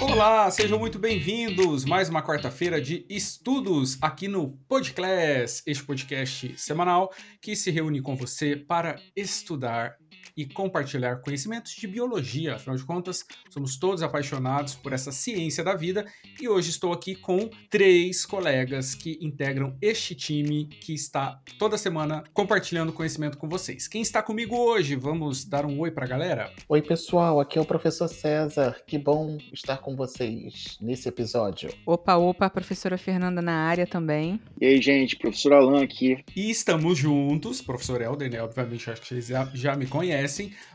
Olá, sejam muito bem-vindos. Mais uma quarta-feira de estudos aqui no Podclass, este podcast semanal que se reúne com você para estudar e compartilhar conhecimentos de biologia. Afinal de contas, somos todos apaixonados por essa ciência da vida e hoje estou aqui com três colegas que integram este time que está toda semana compartilhando conhecimento com vocês. Quem está comigo hoje? Vamos dar um oi para a galera? Oi, pessoal, aqui é o professor César. Que bom estar com vocês nesse episódio. Opa, opa, a professora Fernanda na área também. E aí, gente, professor Alan aqui. E estamos juntos, professor Helder, né? Obviamente, acho que vocês já, já me conhecem,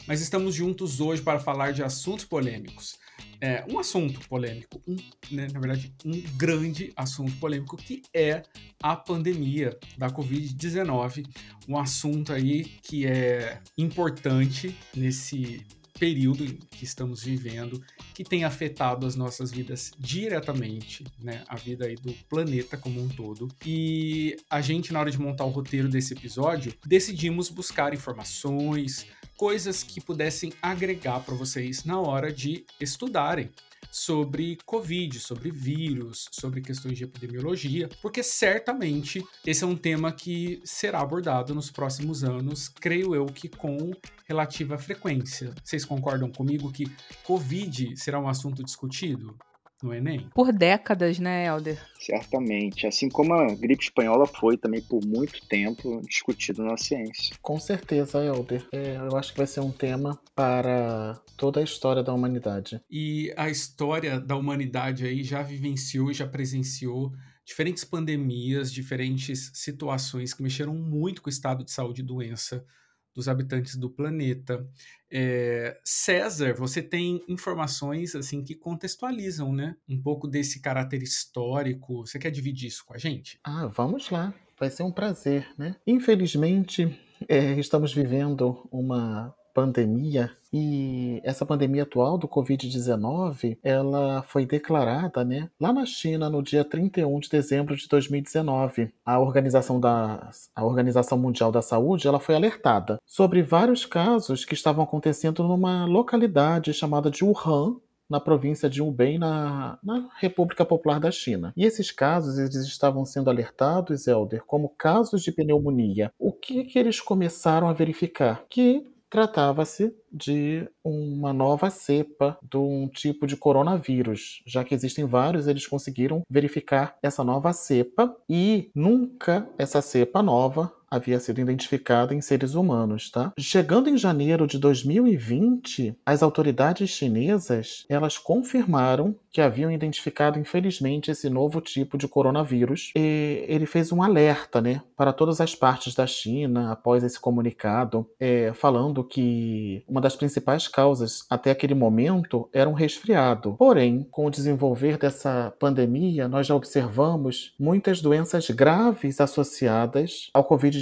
mas estamos juntos hoje para falar de assuntos polêmicos. É, um assunto polêmico, um, né, na verdade, um grande assunto polêmico que é a pandemia da Covid-19. Um assunto aí que é importante nesse período que estamos vivendo, que tem afetado as nossas vidas diretamente, né, a vida aí do planeta como um todo. E a gente, na hora de montar o roteiro desse episódio, decidimos buscar informações, coisas que pudessem agregar para vocês na hora de estudarem sobre Covid, sobre vírus, sobre questões de epidemiologia, porque certamente esse é um tema que será abordado nos próximos anos, creio eu que com relativa frequência. Vocês concordam comigo que Covid será um assunto discutido? No Enem? Por décadas, né, Helder? Certamente. Assim como a gripe espanhola foi também por muito tempo discutido na ciência. Com certeza, Helder. É, eu acho que vai ser um tema para toda a história da humanidade. E a história da humanidade aí já vivenciou, já presenciou diferentes pandemias, diferentes situações que mexeram muito com o estado de saúde e doença dos habitantes do planeta. É, César, você tem informações assim que contextualizam, né, um pouco desse caráter histórico. Você quer dividir isso com a gente? Ah, vamos lá. Vai ser um prazer, né? Infelizmente, é, estamos vivendo uma pandemia e essa pandemia atual do Covid-19, ela foi declarada, né, lá na China no dia 31 de dezembro de 2019. A Organização, da, a Organização Mundial da Saúde, ela foi alertada sobre vários casos que estavam acontecendo numa localidade chamada de Wuhan, na província de Hubei, na, na, República Popular da China. E esses casos eles estavam sendo alertados, Elder, como casos de pneumonia. O que, que eles começaram a verificar? Que tratava-se de uma nova cepa de um tipo de coronavírus. Já que existem vários, eles conseguiram verificar essa nova cepa e nunca essa cepa nova havia sido identificada em seres humanos, tá? Chegando em janeiro de 2020, as autoridades chinesas, elas confirmaram que haviam identificado infelizmente esse novo tipo de coronavírus. E ele fez um alerta, né, para todas as partes da China após esse comunicado, é, falando que uma das principais causas até aquele momento era um resfriado. Porém, com o desenvolver dessa pandemia, nós já observamos muitas doenças graves associadas ao Covid-19.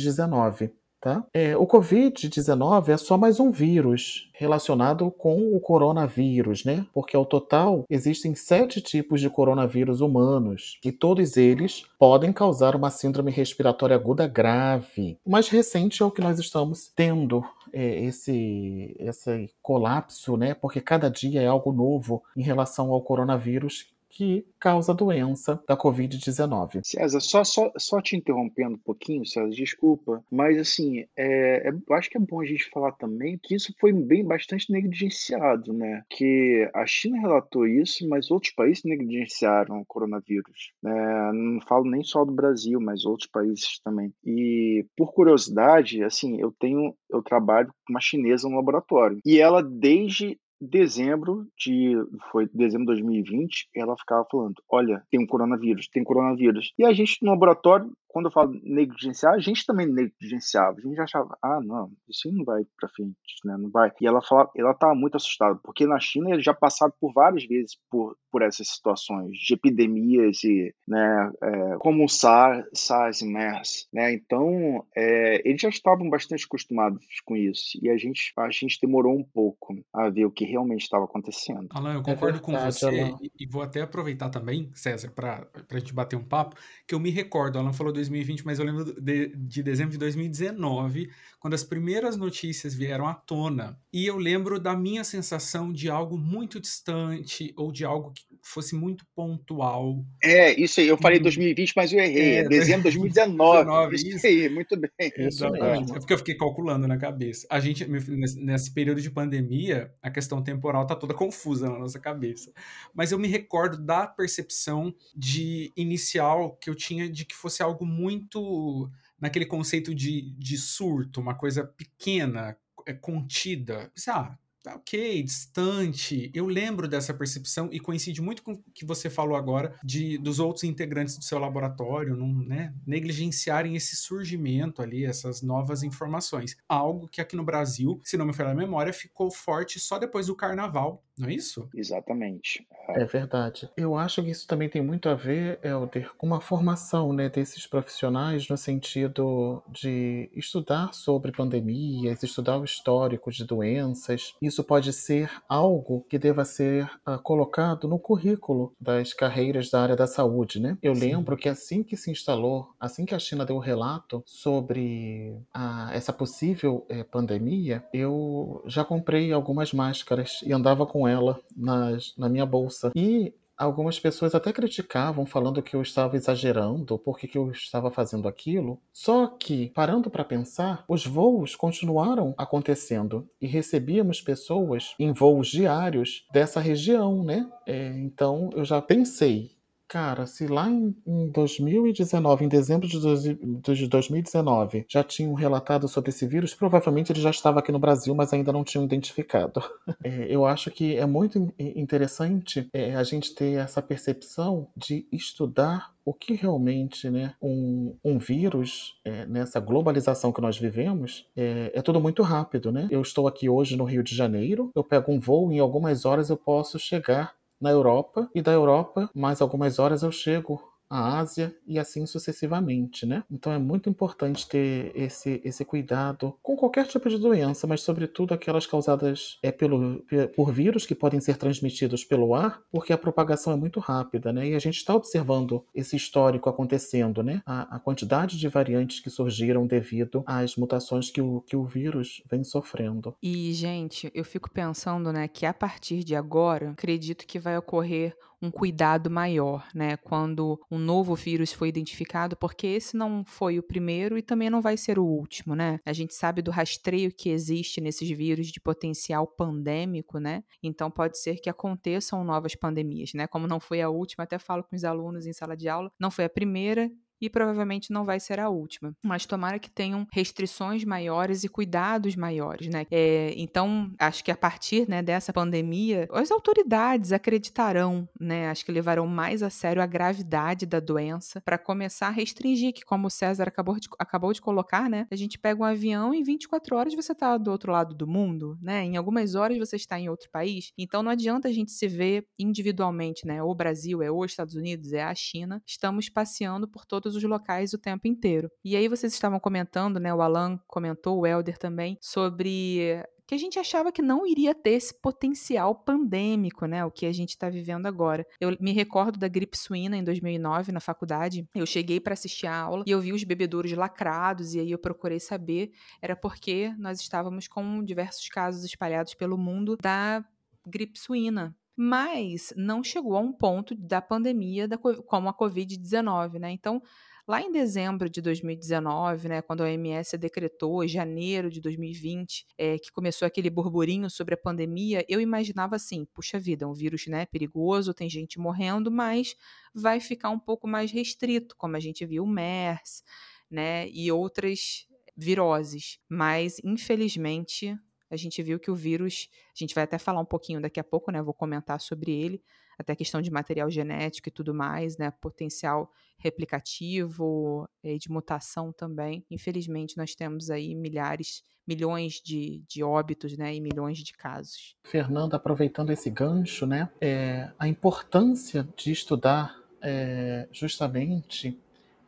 Tá? É, o Covid-19 é só mais um vírus relacionado com o coronavírus, né? Porque ao total existem sete tipos de coronavírus humanos e todos eles podem causar uma síndrome respiratória aguda grave. O mais recente é o que nós estamos tendo é, esse, esse colapso, né? Porque cada dia é algo novo em relação ao coronavírus que causa a doença da Covid-19. César, só, só, só te interrompendo um pouquinho, César, desculpa, mas assim, é, é, eu acho que é bom a gente falar também que isso foi bem bastante negligenciado, né? Que a China relatou isso, mas outros países negligenciaram o coronavírus. É, não falo nem só do Brasil, mas outros países também. E por curiosidade, assim, eu tenho, eu trabalho com uma chinesa no laboratório e ela desde dezembro de foi dezembro de 2020, ela ficava falando: "Olha, tem um coronavírus, tem coronavírus". E a gente no laboratório quando eu falo negligenciar, a gente também negligenciava. A gente achava, ah, não, isso não vai para frente, né? Não vai. E ela fala, ela estava muito assustada, porque na China eles já passaram por várias vezes por, por essas situações de epidemias e, né, é, como o SARS, SARS e MERS, né? Então, é, eles já estavam bastante acostumados com isso e a gente, a gente demorou um pouco a ver o que realmente estava acontecendo. Alan, eu é concordo é verdade, com você e, e, vou até aproveitar também, César, para a gente bater um papo, que eu me recordo, Alan falou 2020, mas eu lembro de, de dezembro de 2019, quando as primeiras notícias vieram à tona. E eu lembro da minha sensação de algo muito distante ou de algo que fosse muito pontual. É, isso aí. Eu falei 2020, hum. mas eu errei. É, dezembro de 2019. 19, isso, isso aí, muito bem. Exatamente. É porque eu fiquei calculando na cabeça. A gente, nesse período de pandemia, a questão temporal tá toda confusa na nossa cabeça. Mas eu me recordo da percepção de inicial que eu tinha de que fosse algo muito naquele conceito de, de surto, uma coisa pequena, é, contida. Ah, Tá ok, distante. Eu lembro dessa percepção e coincide muito com o que você falou agora de dos outros integrantes do seu laboratório não, né, negligenciarem esse surgimento ali, essas novas informações. Algo que aqui no Brasil, se não me falha a memória, ficou forte só depois do carnaval, não é isso? Exatamente. É verdade. Eu acho que isso também tem muito a ver, Helder, com uma formação né, desses profissionais no sentido de estudar sobre pandemias, estudar o histórico de doenças. Isso isso pode ser algo que deva ser uh, colocado no currículo das carreiras da área da saúde, né? Eu Sim. lembro que assim que se instalou, assim que a China deu o relato sobre a, essa possível eh, pandemia, eu já comprei algumas máscaras e andava com ela nas, na minha bolsa. E Algumas pessoas até criticavam, falando que eu estava exagerando, porque que eu estava fazendo aquilo. Só que, parando para pensar, os voos continuaram acontecendo e recebíamos pessoas em voos diários dessa região, né? É, então eu já pensei, Cara, se lá em, em 2019, em dezembro de 2019, já tinham relatado sobre esse vírus, provavelmente ele já estava aqui no Brasil, mas ainda não tinham identificado. É, eu acho que é muito interessante é, a gente ter essa percepção de estudar o que realmente né, um, um vírus, é, nessa globalização que nós vivemos, é, é, tudo muito rápido. Né? Eu estou aqui hoje no Rio de Janeiro, eu pego um voo, em algumas horas eu posso chegar na Europa. E da Europa, mais algumas horas eu chego a Ásia e assim sucessivamente, né? Então é muito importante ter esse, esse cuidado com qualquer tipo de doença, mas sobretudo aquelas causadas é, pelo, por vírus que podem ser transmitidos pelo ar, porque a propagação é muito rápida, né? E a gente está observando esse histórico acontecendo, né? A, a, quantidade de variantes que surgiram devido às mutações que o, que o vírus vem sofrendo. E, gente, eu fico pensando, né, que a partir de agora, acredito que vai ocorrer um cuidado maior, né, quando um novo vírus foi identificado, porque esse não foi o primeiro e também não vai ser o último, né? A gente sabe do rastreio que existe nesses vírus de potencial pandêmico, né? Então pode ser que aconteçam novas pandemias, né? Como não foi a última, até falo com os alunos em sala de aula, não foi a primeira e provavelmente não vai ser a última. Mas tomara que tenham restrições maiores e cuidados maiores, né? É, então, acho que a partir né, dessa pandemia, as autoridades acreditarão, né? Acho que levarão mais a sério a gravidade da doença para começar a restringir, que como o César acabou de, acabou de colocar, né? A gente pega um avião e em 24 horas você está do outro lado do mundo, né? Em algumas horas você está em outro país. Então não adianta a gente se ver individualmente, né? O Brasil é os Estados Unidos, é a China. Estamos passeando por todos todos os locais o tempo inteiro. E aí vocês estavam comentando, né? O Alan comentou, o Elder também, sobre que a gente achava que não iria ter esse potencial pandêmico, né? O que a gente está vivendo agora. Eu me recordo da gripe suína em 2009 na faculdade. Eu cheguei para assistir a aula e eu vi os bebedouros lacrados e aí eu procurei saber. Era porque nós estávamos com diversos casos espalhados pelo mundo da gripe suína, mas não chegou a um ponto da pandemia da, como a Covid-19, né? Então, lá em dezembro de 2019, né, quando a OMS decretou, janeiro de 2020, é, que começou aquele burburinho sobre a pandemia, eu imaginava assim, puxa vida, é um vírus né, perigoso, tem gente morrendo, mas vai ficar um pouco mais restrito, como a gente viu o MERS, né, e outras viroses. Mas, infelizmente, a gente viu que o vírus, a gente vai até falar um pouquinho daqui a pouco, né? Vou comentar sobre ele, até questão de material genético e tudo mais, né? Potencial replicativo e de mutação também. Infelizmente, nós temos aí milhares, milhões de, de óbitos, né? E milhões de casos. Fernanda, aproveitando esse gancho, né? É, a importância de estudar é, justamente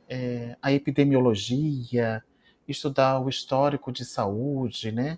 é, a epidemiologia, estudar o histórico de saúde, né?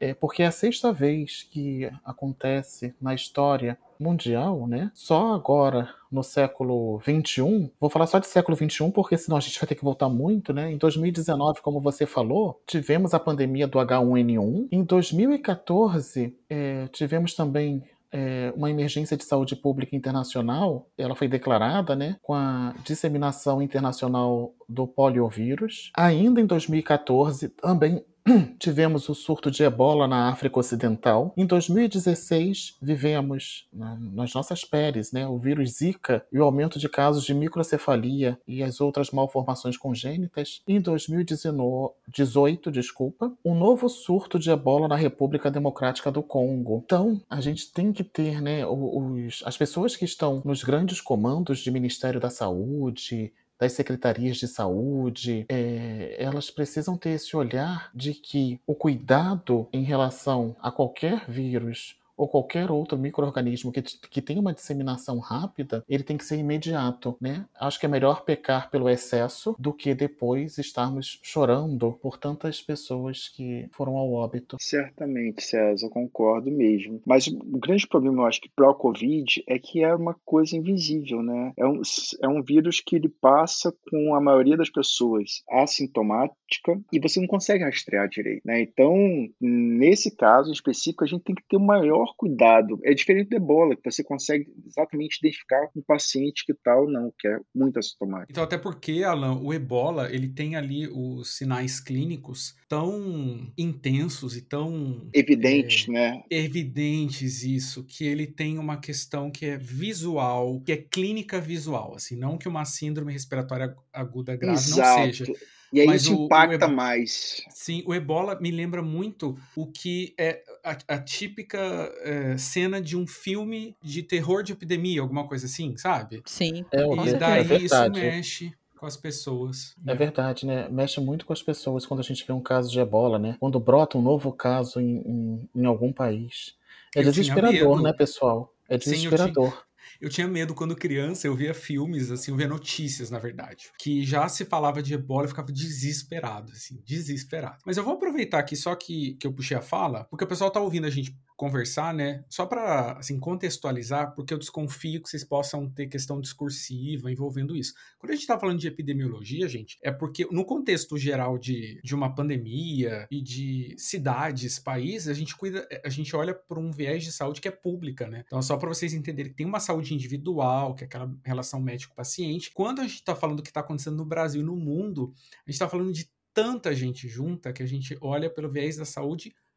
É porque é a sexta vez que acontece na história mundial, né? Só agora, no século XXI, vou falar só de século XXI, porque senão a gente vai ter que voltar muito, né? Em 2019, como você falou, tivemos a pandemia do H1N1. Em 2014, é, tivemos também é, uma emergência de saúde pública internacional, ela foi declarada, né, com a disseminação internacional do poliovírus. Ainda em 2014, também tivemos o surto de ebola na África Ocidental. Em 2016, vivemos nas nossas peles né, o vírus Zika e o aumento de casos de microcefalia e as outras malformações congênitas. Em 2018, desculpa, um novo surto de ebola na República Democrática do Congo. Então, a gente tem que ter né, os, as pessoas que estão nos grandes comandos de Ministério da Saúde, das secretarias de saúde, é, elas precisam ter esse olhar de que o cuidado em relação a qualquer vírus ou qualquer outro microorganismo que, que tenha uma disseminação rápida, ele tem que ser imediato, né? Acho que é melhor pecar pelo excesso do que depois estarmos chorando por tantas pessoas que foram ao óbito. Certamente, César, concordo mesmo. Mas o grande problema, eu acho que para o Covid é que é uma coisa invisível, né? É um, é um vírus que ele passa com a maioria das pessoas assintomática e você não consegue rastrear direito, né? Então, nesse caso específico, a gente tem que ter o maior maior cuidado. É diferente do ebola, que você consegue exatamente identificar um paciente que tal tá não, que é muito assintomático. Então, até porque, Alan, o ebola, ele tem ali os sinais clínicos tão intensos e tão... Evidentes, é, né? Evidentes, isso, que ele tem uma questão que é visual, que é clínica visual, assim, não que uma síndrome respiratória aguda grave Exato. não seja. E aí Mas isso o, impacta o mais. Sim, o ebola me lembra muito o que é a, a típica é, cena de um filme de terror de epidemia, alguma coisa assim, sabe? Sim. É, e daí é isso mexe com as pessoas. Né? É verdade, né? Mexe muito com as pessoas quando a gente vê um caso de ebola, né? Quando brota um novo caso em, em, em algum país. É Eu desesperador, né, pessoal? É desesperador. Sim, eu tinha medo quando criança, eu via filmes, assim, eu via notícias, na verdade, que já se falava de ebola, eu ficava desesperado, assim, desesperado. Mas eu vou aproveitar aqui só que, que eu puxei a fala, porque o pessoal tá ouvindo a gente conversar, né? Só para assim contextualizar, porque eu desconfio que vocês possam ter questão discursiva envolvendo isso. Quando a gente está falando de epidemiologia, gente, é porque no contexto geral de, de uma pandemia e de cidades, países, a gente cuida, a gente olha por um viés de saúde que é pública, né? Então, só para vocês entenderem que tem uma saúde individual, que é aquela relação médico-paciente. Quando a gente está falando do que está acontecendo no Brasil e no mundo, a gente está falando de tanta gente junta que a gente olha pelo viés da saúde pública.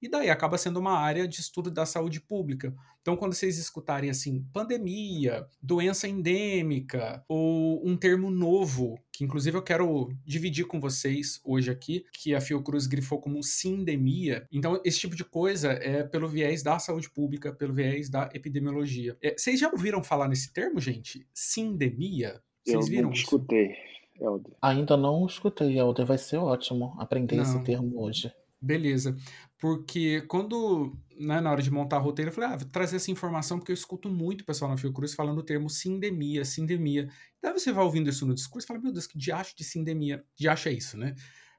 E daí acaba sendo uma área de estudo da saúde pública. Então, quando vocês escutarem assim, pandemia, doença endêmica, ou um termo novo, que inclusive eu quero dividir com vocês hoje aqui, que a Fiocruz grifou como sindemia. Então, esse tipo de coisa é pelo viés da saúde pública, pelo viés da epidemiologia. É, vocês já ouviram falar nesse termo, gente? Sindemia? Vocês eu viram? Não escutei. Helder. Ainda não escutei, Helder. Vai ser ótimo aprender não. esse termo hoje. Beleza. Porque quando, né, na hora de montar roteiro, eu falei, ah, vou trazer essa informação porque eu escuto muito o pessoal na Fiocruz falando o termo sindemia, sindemia. Daí você vai ouvindo isso no discurso e fala, meu Deus, que diacho de sindemia. Diacho é isso, né?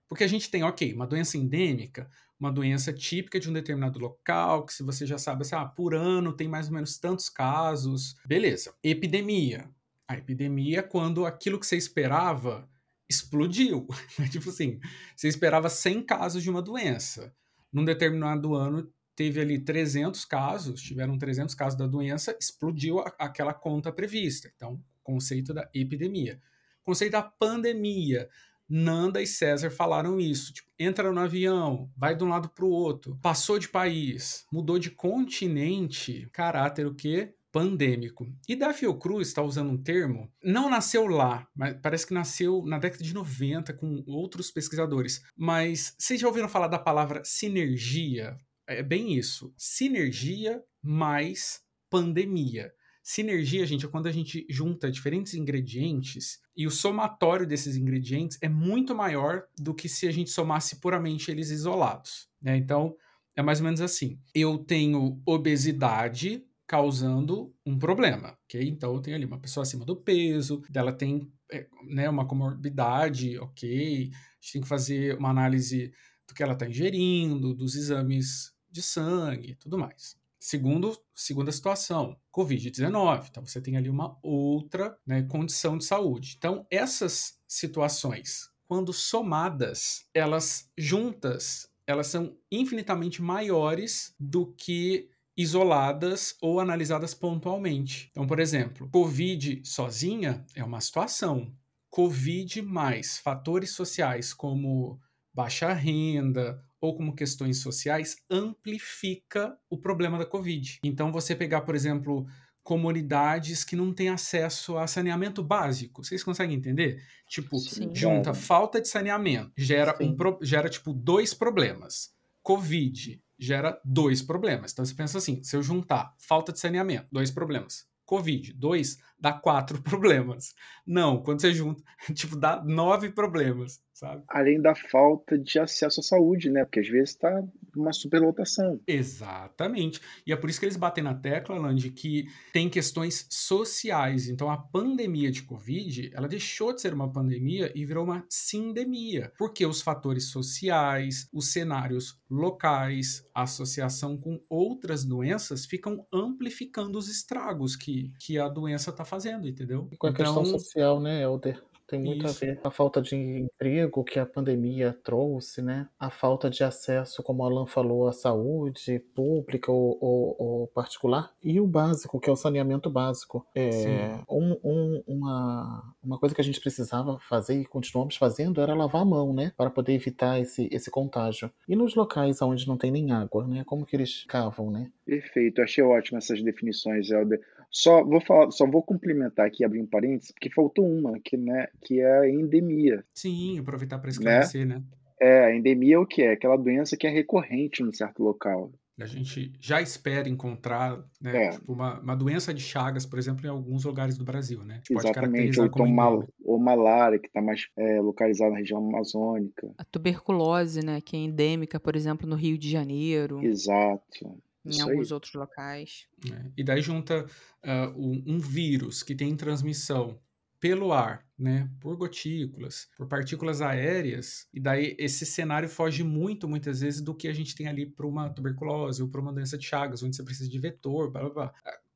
Porque a gente tem, ok, uma doença endêmica, uma doença típica de um determinado local, que se você já sabe, assim, ah, por ano tem mais ou menos tantos casos. Beleza. Epidemia. A epidemia é quando aquilo que você esperava explodiu. tipo assim, você esperava 100 casos de uma doença. Num determinado ano, teve ali 300 casos, tiveram 300 casos da doença, explodiu a, aquela conta prevista. Então, conceito da epidemia. Conceito da pandemia. Nanda e César falaram isso. Tipo, entra no avião, vai de um lado para o outro, passou de país, mudou de continente, caráter o quê? Pandêmico. E da Fiocruz está usando um termo, não nasceu lá, mas parece que nasceu na década de 90 com outros pesquisadores. Mas vocês já ouviram falar da palavra sinergia? É bem isso. Sinergia mais pandemia. Sinergia, gente, é quando a gente junta diferentes ingredientes e o somatório desses ingredientes é muito maior do que se a gente somasse puramente eles isolados. Né? Então, é mais ou menos assim. Eu tenho obesidade, causando um problema, ok? Então eu tenho ali uma pessoa acima do peso, dela tem é, né, uma comorbidade, ok? A gente tem que fazer uma análise do que ela está ingerindo, dos exames de sangue tudo mais. Segundo, segunda situação, Covid-19. Então, você tem ali uma outra né, condição de saúde. Então, essas situações, quando somadas, elas juntas, elas são infinitamente maiores do que isoladas ou analisadas pontualmente. Então, por exemplo, Covid sozinha é uma situação. Covid mais fatores sociais como baixa renda ou como questões sociais amplifica o problema da Covid. Então, você pegar, por exemplo, comunidades que não têm acesso a saneamento básico. Vocês conseguem entender? Tipo, Sim. junta falta de saneamento, gera, um, gera tipo dois problemas. Covid gera dois problemas. Então você pensa assim: se eu juntar falta de saneamento, dois problemas. Covid, dois, dá quatro problemas. Não, quando você junta, tipo, dá nove problemas sabe? Além da falta de acesso à saúde, né? Porque às vezes está uma superlotação. Exatamente. E é por isso que eles batem na tecla, Land, que tem questões sociais. Então a pandemia de Covid, ela deixou de ser uma pandemia e virou uma sindemia. Porque os fatores sociais, os cenários locais, a associação com outras doenças ficam amplificando os estragos que, que a doença está fazendo, entendeu? E com a então, questão social, né, Helder? Tem muito Isso. a ver com a falta de emprego que a pandemia trouxe, né? A falta de acesso, como o Alan falou, à saúde pública ou, ou, ou particular. E o básico, que é o saneamento básico. É, um, um, uma, uma coisa que a gente precisava fazer e continuamos fazendo era lavar a mão, né? Para poder evitar esse, esse contágio. E nos locais onde não tem nem água, né? Como que eles cavam, né? Perfeito, achei ótimo essas definições, Helder. Só vou falar, só vou complementar aqui, abrir um parênteses, porque faltou uma, que, né, que é a endemia. Sim, aproveitar para né? esclarecer, né? né? É, a endemia é o que é? Aquela doença que é recorrente num certo local. A gente já espera encontrar né, é. tipo uma, uma, doença de Chagas, por exemplo, em alguns lugares do Brasil, né? Exatamente, ou, então mal, ou malária, que está mais é, localizada na região amazônica. A tuberculose, né, que é endêmica, por exemplo, no Rio de Janeiro. Exato em Isso alguns aí. outros locais. É. E daí junta uh, um, um, vírus que tem transmissão pelo ar, né, por gotículas, por partículas aéreas, e daí esse cenário foge muito, muitas vezes, do que a gente tem ali para uma tuberculose ou para uma doença de Chagas, onde você precisa de vetor, blá blá blá.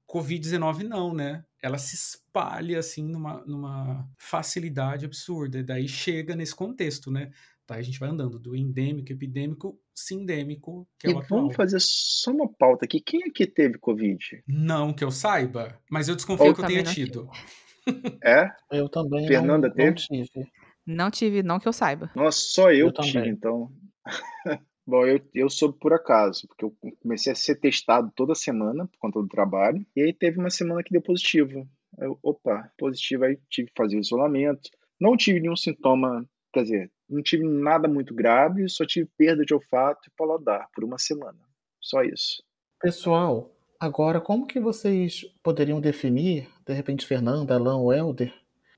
Covid-19 não, né? Ela se espalha assim numa, numa facilidade absurda, e daí chega nesse contexto, né? Tá? A gente vai andando do endêmico, epidêmico, sindêmico, que é e o atual. Vamos fazer só uma pauta aqui. Quem aqui teve Covid? Não que eu saiba, mas eu desconfio Ou que eu tenha tido. É? Eu também. Fernanda não, teve? Não tive. Não tive, não que eu saiba. Nossa, só eu, eu tive, também. então. Bom, eu, eu soube por acaso, porque eu comecei a ser testado toda semana por conta do trabalho, e aí teve uma semana que deu positivo. Eu, opa, positivo, aí tive que fazer o isolamento. Não tive nenhum sintoma, quer dizer, não tive nada muito grave, só tive perda de olfato e paladar por uma semana. Só isso. Pessoal, agora como que vocês poderiam definir, de repente, Fernanda, Alan ou Helder,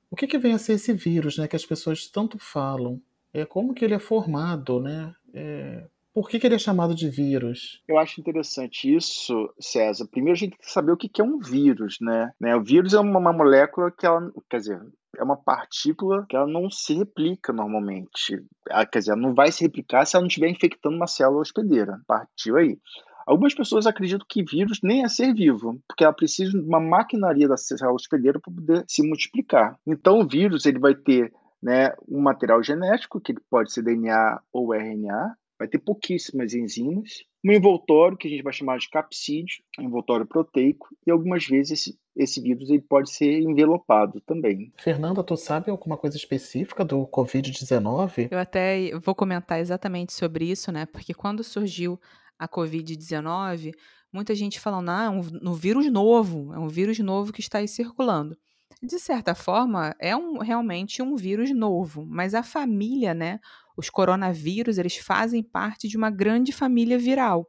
o que, que vem a ser esse vírus, né, que as pessoas tanto falam? É como que ele é formado, né? É, por que, que, ele é chamado de vírus? Eu acho interessante isso, César. Primeiro a gente tem que saber o que, é um vírus, né? né? O vírus é uma, uma molécula que ela, quer dizer, é uma partícula que ela não se replica normalmente. Ela, quer dizer, ela não vai se replicar se ela não estiver infectando uma célula hospedeira. Partiu aí. Algumas pessoas acreditam que vírus nem é ser vivo, porque ela precisa de uma maquinaria da célula hospedeira para poder se multiplicar. Então, o vírus ele vai ter né, um material genético, que pode ser DNA ou RNA, vai ter pouquíssimas enzimas, um envoltório que a gente vai chamar de capsídeo, envoltório proteico, e algumas vezes esse, esse vírus ele pode ser envelopado também. Fernanda, tu sabe alguma coisa específica do Covid-19? Eu até vou comentar exatamente sobre isso, né? Porque quando surgiu a Covid-19, muita gente falando, ah, é um, um vírus novo, é um vírus novo que está aí circulando. De certa forma, é um, realmente um vírus novo, mas a família, né, os coronavírus, eles fazem parte de uma grande família viral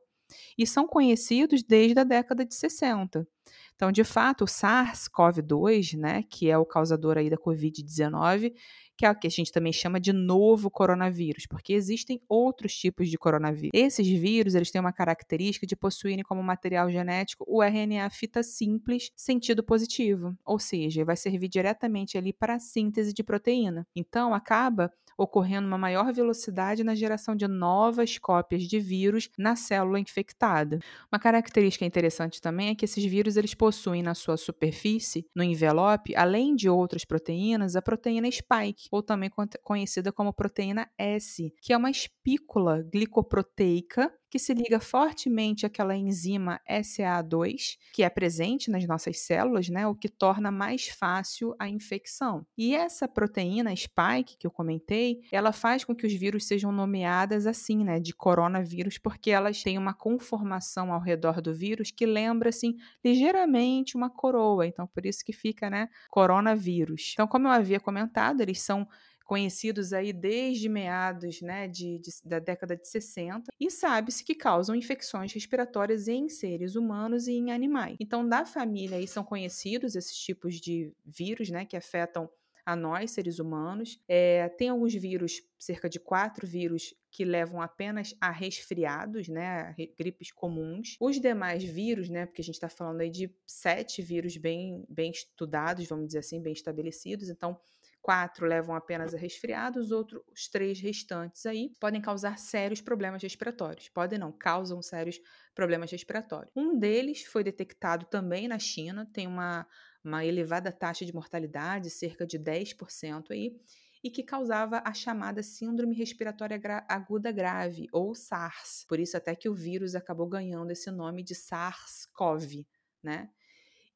e são conhecidos desde a década de 60. Então, de fato, o SARS-CoV-2, né, que é o causador aí da COVID-19, que é o que a gente também chama de novo coronavírus, porque existem outros tipos de coronavírus. Esses vírus, eles têm uma característica de possuírem como material genético o RNA fita simples sentido positivo, ou seja, vai servir diretamente ali para a síntese de proteína. Então, acaba ocorrendo uma maior velocidade na geração de novas cópias de vírus na célula infectada. Uma característica interessante também é que esses vírus eles possuem na sua superfície, no envelope, além de outras proteínas, a proteína spike, ou também conhecida como proteína S, que é uma espícula glicoproteica que se liga fortemente àquela enzima SA2, que é presente nas nossas células, né, o que torna mais fácil a infecção. E essa proteína spike que eu comentei, ela faz com que os vírus sejam nomeadas assim, né, de coronavírus, porque elas têm uma conformação ao redor do vírus que lembra assim ligeiramente uma coroa. Então por isso que fica, né, coronavírus. Então como eu havia comentado, eles são conhecidos aí desde meados né, de, de, da década de 60, e sabe-se que causam infecções respiratórias em seres humanos e em animais. Então, da família aí são conhecidos esses tipos de vírus né, que afetam a nós, seres humanos. É, tem alguns vírus, cerca de quatro vírus, que levam apenas a resfriados, né, gripes comuns. Os demais vírus, né, porque a gente está falando aí de sete vírus bem, bem estudados, vamos dizer assim, bem estabelecidos. Então, quatro levam apenas a resfriado, os outros três restantes aí podem causar sérios problemas respiratórios. Podem não, causam sérios problemas respiratórios. Um deles foi detectado também na China, tem uma, uma elevada taxa de mortalidade, cerca de 10% aí, e que causava a chamada Síndrome Respiratória Gra Aguda Grave, ou SARS. Por isso até que o vírus acabou ganhando esse nome de SARS-CoV, né?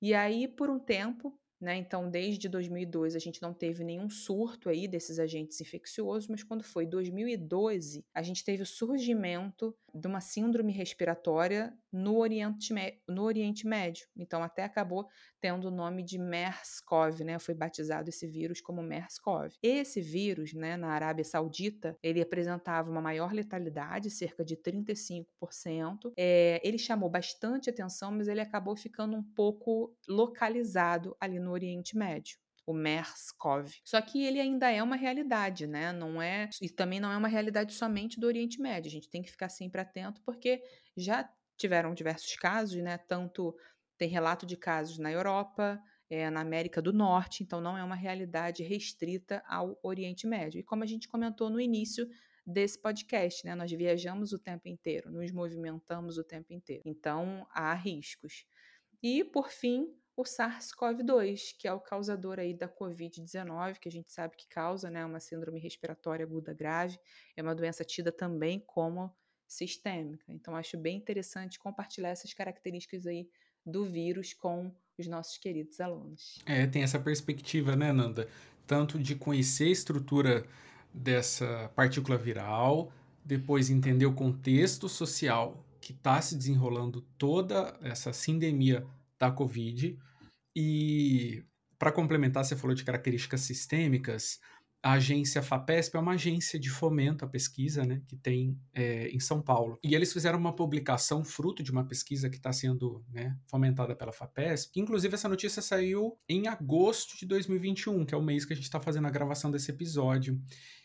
E aí, por um tempo, né? Então, desde 2002 a gente não teve nenhum surto aí desses agentes infecciosos, mas quando foi 2012 a gente teve o surgimento de uma síndrome respiratória no Oriente, no Oriente Médio. Então, até acabou tendo o nome de MERS-CoV, né? Foi batizado esse vírus como MERS-CoV. Esse vírus, né, na Arábia Saudita, ele apresentava uma maior letalidade, cerca de 35%. É, ele chamou bastante atenção, mas ele acabou ficando um pouco localizado ali no Oriente Médio o MERS-CoV. Só que ele ainda é uma realidade, né? Não é e também não é uma realidade somente do Oriente Médio. A gente tem que ficar sempre atento porque já tiveram diversos casos, né? Tanto tem relato de casos na Europa, é, na América do Norte, então não é uma realidade restrita ao Oriente Médio. E como a gente comentou no início desse podcast, né? Nós viajamos o tempo inteiro, nos movimentamos o tempo inteiro. Então há riscos. E por fim, o SARS-CoV-2, que é o causador aí da COVID-19, que a gente sabe que causa né, uma síndrome respiratória aguda grave, é uma doença tida também como sistêmica. Então, acho bem interessante compartilhar essas características aí do vírus com os nossos queridos alunos. É, tem essa perspectiva, né, Nanda? Tanto de conhecer a estrutura dessa partícula viral, depois entender o contexto social que está se desenrolando toda essa sindemia da Covid. E para complementar, você falou de características sistêmicas. A agência FAPESP é uma agência de fomento à pesquisa, né, que tem é, em São Paulo. E eles fizeram uma publicação fruto de uma pesquisa que está sendo né, fomentada pela FAPESP. Inclusive, essa notícia saiu em agosto de 2021, que é o mês que a gente está fazendo a gravação desse episódio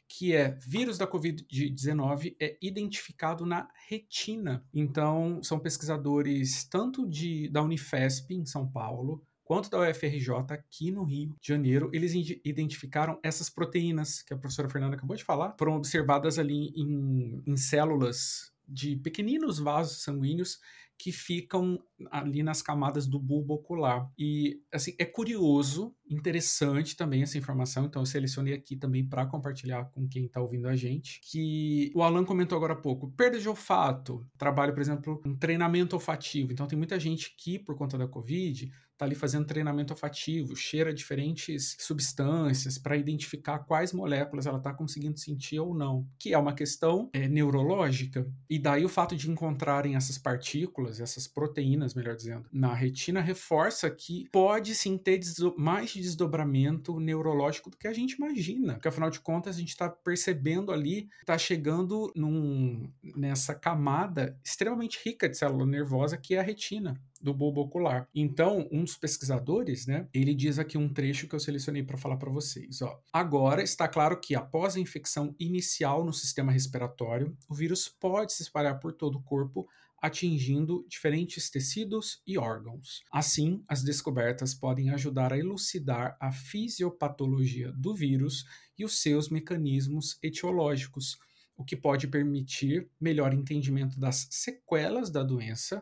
que é vírus da Covid-19 é identificado na retina. Então, são pesquisadores tanto de, da Unifesp, em São Paulo, quanto da UFRJ aqui no Rio de Janeiro, eles identificaram essas proteínas que a professora Fernanda acabou de falar, foram observadas ali em, em células de pequeninos vasos sanguíneos que ficam ali nas camadas do bulbo ocular. E assim, é curioso, interessante também essa informação, então eu selecionei aqui também para compartilhar com quem está ouvindo a gente, que o Alan comentou agora há pouco, perda de olfato, trabalho, por exemplo, um treinamento olfativo. Então tem muita gente que por conta da COVID está ali fazendo treinamento olfativo, cheira diferentes substâncias para identificar quais moléculas ela está conseguindo sentir ou não, que é uma questão é, neurológica. E daí o fato de encontrarem essas partículas, essas proteínas, melhor dizendo, na retina reforça que pode sim ter mais desdobramento neurológico do que a gente imagina. Porque afinal de contas a gente está percebendo ali, está chegando num, nessa camada extremamente rica de célula nervosa que é a retina. Do bulbo ocular. Então, um dos pesquisadores, né, ele diz aqui um trecho que eu selecionei para falar para vocês. Ó. Agora está claro que após a infecção inicial no sistema respiratório, o vírus pode se espalhar por todo o corpo atingindo diferentes tecidos e órgãos. Assim, as descobertas podem ajudar a elucidar a fisiopatologia do vírus e os seus mecanismos etiológicos, o que pode permitir melhor entendimento das sequelas da doença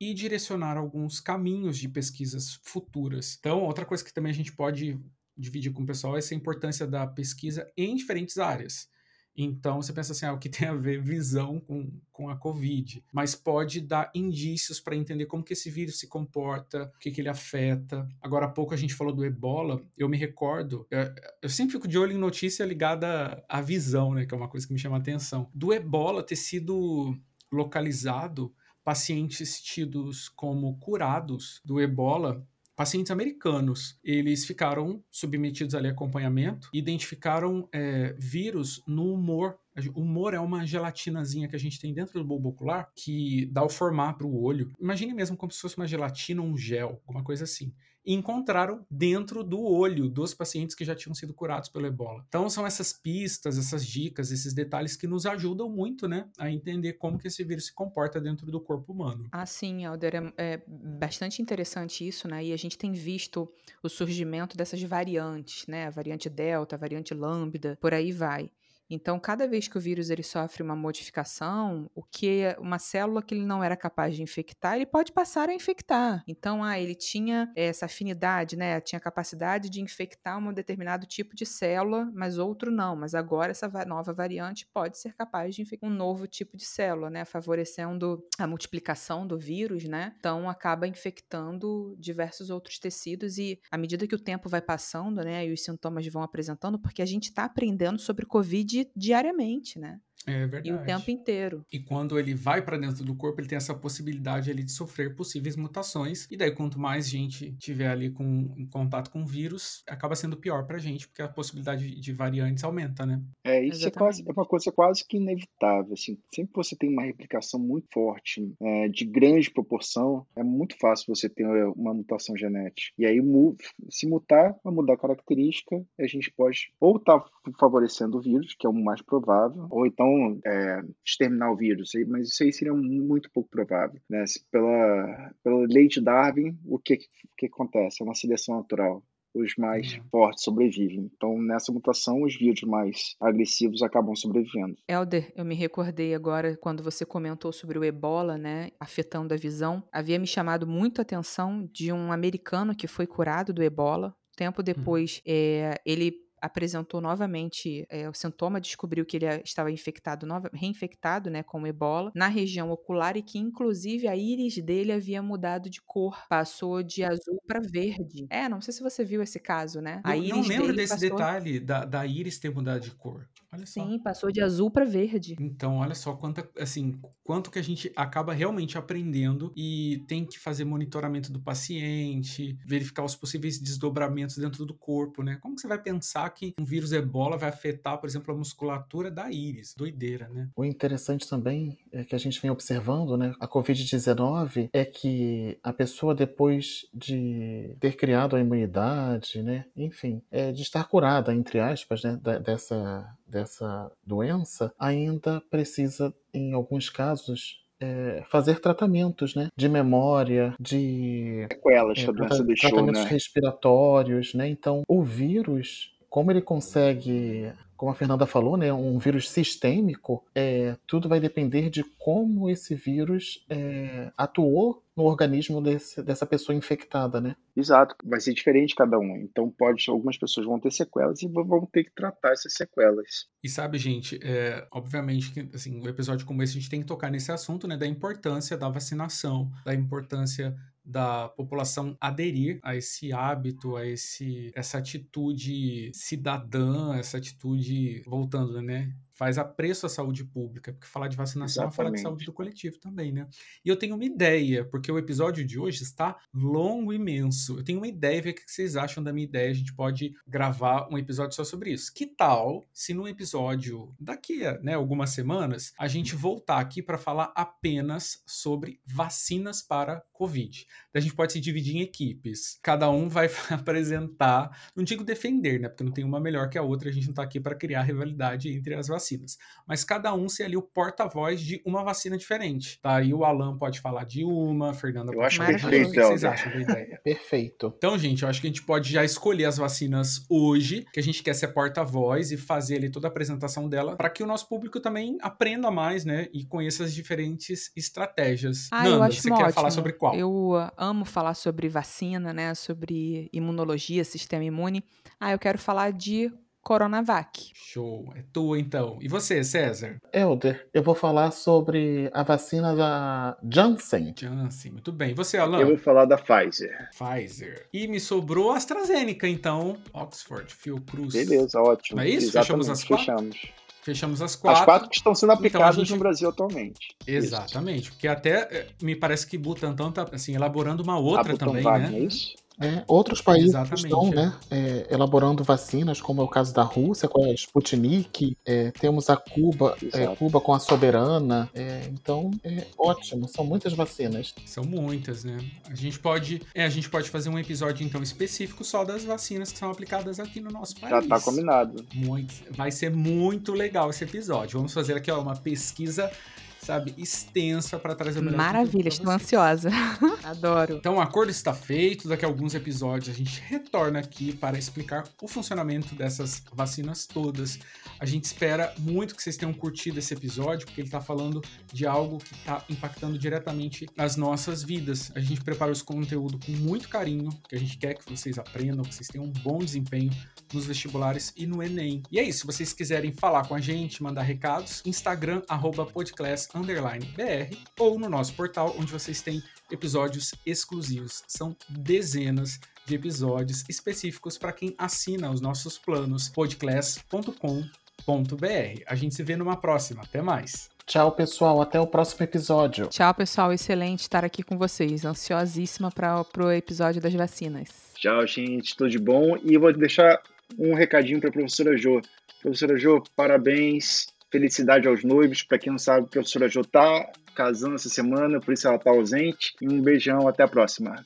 e direcionar alguns caminhos de pesquisas futuras. Então, outra coisa que também a gente pode dividir com o pessoal é essa importância da pesquisa em diferentes áreas. Então você pensa assim, ah, o que tem a ver visão com, com a Covid? Mas pode dar indícios para entender como que esse vírus se comporta, o que, que ele afeta. Agora há pouco a gente falou do ebola, eu me recordo, eu, eu sempre fico de olho em notícia ligada à visão, né? Que é uma coisa que me chama a atenção. Do ebola ter sido localizado pacientes tidos como curados do ebola pacientes americanos. Eles ficaram submetidos ali a acompanhamento, identificaram é, vírus no humor o humor é uma gelatinazinha que a gente tem dentro do bulbo ocular que dá o formato para o olho. Imagine mesmo como se fosse uma gelatina um gel, alguma coisa assim. E encontraram dentro do olho dos pacientes que já tinham sido curados pelo ebola. Então são essas pistas, essas dicas, esses detalhes que nos ajudam muito, né, a entender como que esse vírus se comporta dentro do corpo humano. Ah, sim, Alder, é, é bastante interessante isso, né? E a gente tem visto o surgimento dessas variantes, né? A variante delta, a variante lambda, por aí vai. Então, cada vez que o vírus ele sofre uma modificação, o que é uma célula que ele não era capaz de infectar, ele pode passar a infectar. Então, ah, ele tinha essa afinidade, né? Tinha capacidade de infectar um determinado tipo de célula, mas outro não. Mas agora essa nova variante pode ser capaz de infectar um novo tipo de célula, né? Favorecendo a multiplicação do vírus, né? Então, acaba infectando diversos outros tecidos e à medida que o tempo vai passando, né? E os sintomas vão apresentando, porque a gente está aprendendo sobre Covid diariamente, né? É verdade. E o tempo inteiro. E quando ele vai para dentro do corpo, ele tem essa possibilidade ali de sofrer possíveis mutações. E daí, quanto mais gente tiver ali com em contato com o vírus, acaba sendo pior pra gente, porque a possibilidade de variantes aumenta, né? É, isso é, quase, é uma coisa quase que inevitável. Assim, sempre que você tem uma replicação muito forte, é, de grande proporção, é muito fácil você ter uma mutação genética. E aí, se mutar, vai mudar a característica, a gente pode ou estar tá favorecendo o vírus, que é o mais provável, ou então é, exterminar o vírus, mas isso aí seria muito pouco provável. Né? Pela, pela lei de Darwin, o que, que acontece? É uma seleção natural os mais uhum. fortes sobrevivem. Então, nessa mutação, os vírus mais agressivos acabam sobrevivendo. Elder, eu me recordei agora quando você comentou sobre o ebola, né, afetando a visão. Havia me chamado muito a atenção de um americano que foi curado do ebola. Tempo uhum. depois, uhum. é, ele apresentou novamente é, o sintoma, descobriu que ele estava infectado, nova, reinfectado, né, com ebola, na região ocular e que inclusive a íris dele havia mudado de cor, passou de azul para verde. É, não sei se você viu esse caso, né? A íris não lembro desse passou... detalhe da, da íris ter mudado de cor. Olha Sim, passou de azul para verde. Então, olha só quanto, assim, quanto que a gente acaba realmente aprendendo e tem que fazer monitoramento do paciente, verificar os possíveis desdobramentos dentro do corpo, né? Como que você vai pensar que um vírus ebola vai afetar, por exemplo, a musculatura da íris? Doideira, né? O interessante também é que a gente vem observando, né? A Covid-19 é que a pessoa, depois de ter criado a imunidade, né? Enfim, é, de estar curada, entre aspas, né? dessa dessa doença ainda precisa, em alguns casos, é, fazer tratamentos, né? De memória, de sequelas é, doença deixou, tratamentos né? respiratórios, né? Então, o vírus, como ele consegue como a Fernanda falou, né, um vírus sistêmico, é, tudo vai depender de como esse vírus é, atuou no organismo desse, dessa pessoa infectada, né? Exato, vai ser diferente cada um. Então, pode, algumas pessoas vão ter sequelas e vão ter que tratar essas sequelas. E sabe, gente, é, obviamente que assim, um episódio como esse a gente tem que tocar nesse assunto, né, da importância da vacinação, da importância da população aderir a esse hábito, a esse essa atitude cidadã, essa atitude voltando, né, faz apreço à saúde pública, porque falar de vacinação Exatamente. é falar de saúde do coletivo também, né? E eu tenho uma ideia, porque o episódio de hoje está longo e imenso. Eu tenho uma ideia, ver o que vocês acham da minha ideia. A gente pode gravar um episódio só sobre isso. Que tal se num episódio daqui a né, algumas semanas a gente voltar aqui para falar apenas sobre vacinas para Covid? A gente pode se dividir em equipes. Cada um vai apresentar, não digo defender, né? Porque não tem uma melhor que a outra, a gente não tá aqui para criar rivalidade entre as vacinas. Mas cada um ser ali o porta-voz de uma vacina diferente. Tá? E o Alan pode falar de uma, a Fernanda Eu pode acho falar de outra. O que vocês acham da ideia? Perfeito. Então, gente, eu acho que a gente pode já escolher as vacinas hoje, que a gente quer ser porta-voz e fazer ali toda a apresentação dela, para que o nosso público também aprenda mais, né? E conheça as diferentes estratégias. Ah, eu Nanda, acho você ótimo. quer falar sobre qual? Eu uh, amo falar sobre vacina, né? Sobre imunologia, sistema imune. Ah, eu quero falar de Coronavac. Show, é tua então. E você, César? Elder, eu vou falar sobre a vacina da Janssen. Janssen, muito bem. E você, Alan? Eu vou falar da Pfizer. Pfizer. E me sobrou a AstraZeneca, então. Oxford, Fiocruz. Beleza, ótimo. Não é isso? Exatamente, Fechamos as quatro? Fechamos. Fechamos as quatro. As quatro que estão sendo Então, aplicadas gente- no Brasil atualmente. Exatamente, porque até eh, me parece que Butantan tá assim, elaborando uma Isso. outra a também, Butanvac, né? é isso? É, outros países Exatamente, estão é. né, é, elaborando vacinas, como é o caso da Rússia com a Sputnik, é, temos a Cuba, é. Cuba com a Soberana, é, então é ótimo, são muitas vacinas. São muitas, né? A gente pode, é, a gente pode fazer um episódio então específico só das vacinas que são aplicadas aqui no nosso país. Já tá combinado. Muito, vai ser muito legal esse episódio. Vamos fazer aqui ó, uma pesquisa, sabe, extensa para trazer o melhor Maravilha, estou ansiosa. Adoro. Então o acordo está feito. Daqui a alguns episódios a gente retorna aqui para explicar o funcionamento dessas vacinas todas. A gente espera muito que vocês tenham curtido esse episódio, porque ele está falando de algo que está impactando diretamente as nossas vidas. A gente preparou esse conteúdo com muito carinho, porque a gente quer que vocês aprendam, que vocês tenham um bom desempenho nos vestibulares e no Enem. E é isso, se vocês quiserem falar com a gente, mandar recados, Instagram, arroba underline, BR, ou no nosso portal, onde vocês têm episódios exclusivos. São dezenas de episódios específicos para quem assina os nossos planos podclass.com.br. A gente se vê numa próxima. Até mais. Tchau, pessoal, até o próximo episódio. Tchau, pessoal. Excelente estar aqui com vocês. Ansiosíssima para o episódio das vacinas. Tchau, gente. Tudo de bom. E eu vou deixar um recadinho para a professora Jo. Professora Jo, parabéns. Felicidade aos noivos. Para quem não sabe, a professora Jo tá casando essa semana, por isso ela tá ausente. E um beijão. Até a próxima.